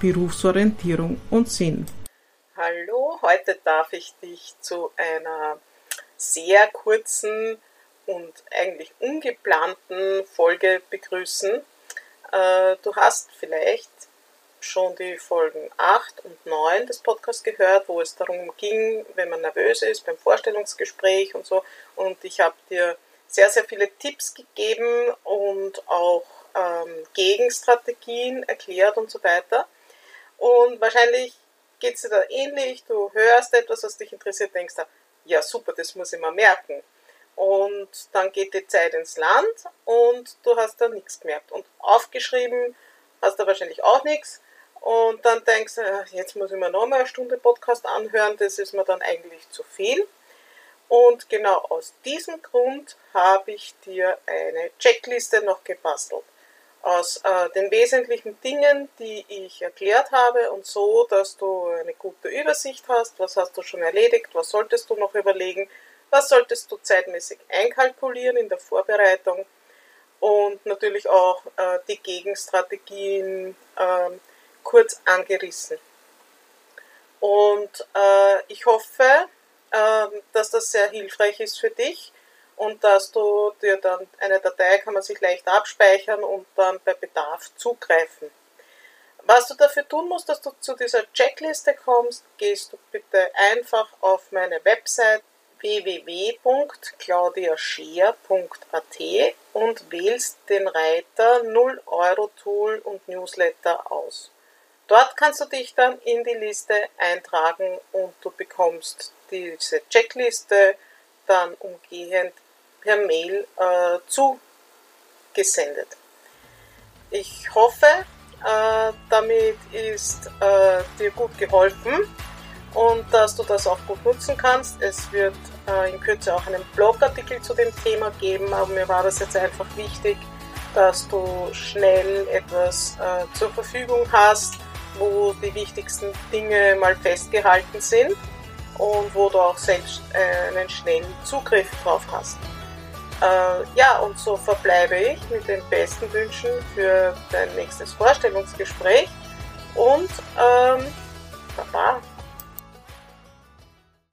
Berufsorientierung und Sinn. Hallo, heute darf ich dich zu einer sehr kurzen und eigentlich ungeplanten Folge begrüßen. Äh, du hast vielleicht schon die Folgen 8 und 9 des Podcasts gehört, wo es darum ging, wenn man nervös ist beim Vorstellungsgespräch und so. Und ich habe dir sehr, sehr viele Tipps gegeben und auch ähm, Gegenstrategien erklärt und so weiter. Und wahrscheinlich geht es dir da ähnlich, du hörst etwas, was dich interessiert, denkst da, ja super, das muss ich mir merken. Und dann geht die Zeit ins Land und du hast da nichts gemerkt. Und aufgeschrieben hast du wahrscheinlich auch nichts. Und dann denkst du, äh, jetzt muss ich mir nochmal eine Stunde Podcast anhören, das ist mir dann eigentlich zu viel. Und genau aus diesem Grund habe ich dir eine Checkliste noch gebastelt aus äh, den wesentlichen Dingen, die ich erklärt habe und so, dass du eine gute Übersicht hast, was hast du schon erledigt, was solltest du noch überlegen, was solltest du zeitmäßig einkalkulieren in der Vorbereitung? Und natürlich auch äh, die Gegenstrategien äh, kurz angerissen. Und äh, ich hoffe, ähm, dass das sehr hilfreich ist für dich und dass du dir dann eine Datei kann man sich leicht abspeichern und dann bei Bedarf zugreifen. Was du dafür tun musst, dass du zu dieser Checkliste kommst, gehst du bitte einfach auf meine Website www.claudiascheer.at und wählst den Reiter 0 Euro Tool und Newsletter aus. Dort kannst du dich dann in die Liste eintragen und du bekommst diese Checkliste dann umgehend per Mail äh, zugesendet. Ich hoffe, äh, damit ist äh, dir gut geholfen und dass du das auch gut nutzen kannst. Es wird äh, in Kürze auch einen Blogartikel zu dem Thema geben, aber mir war das jetzt einfach wichtig, dass du schnell etwas äh, zur Verfügung hast, wo die wichtigsten Dinge mal festgehalten sind und wo du auch selbst äh, einen schnellen Zugriff drauf hast. Äh, ja, und so verbleibe ich mit den besten Wünschen für dein nächstes Vorstellungsgespräch und ähm, Baba.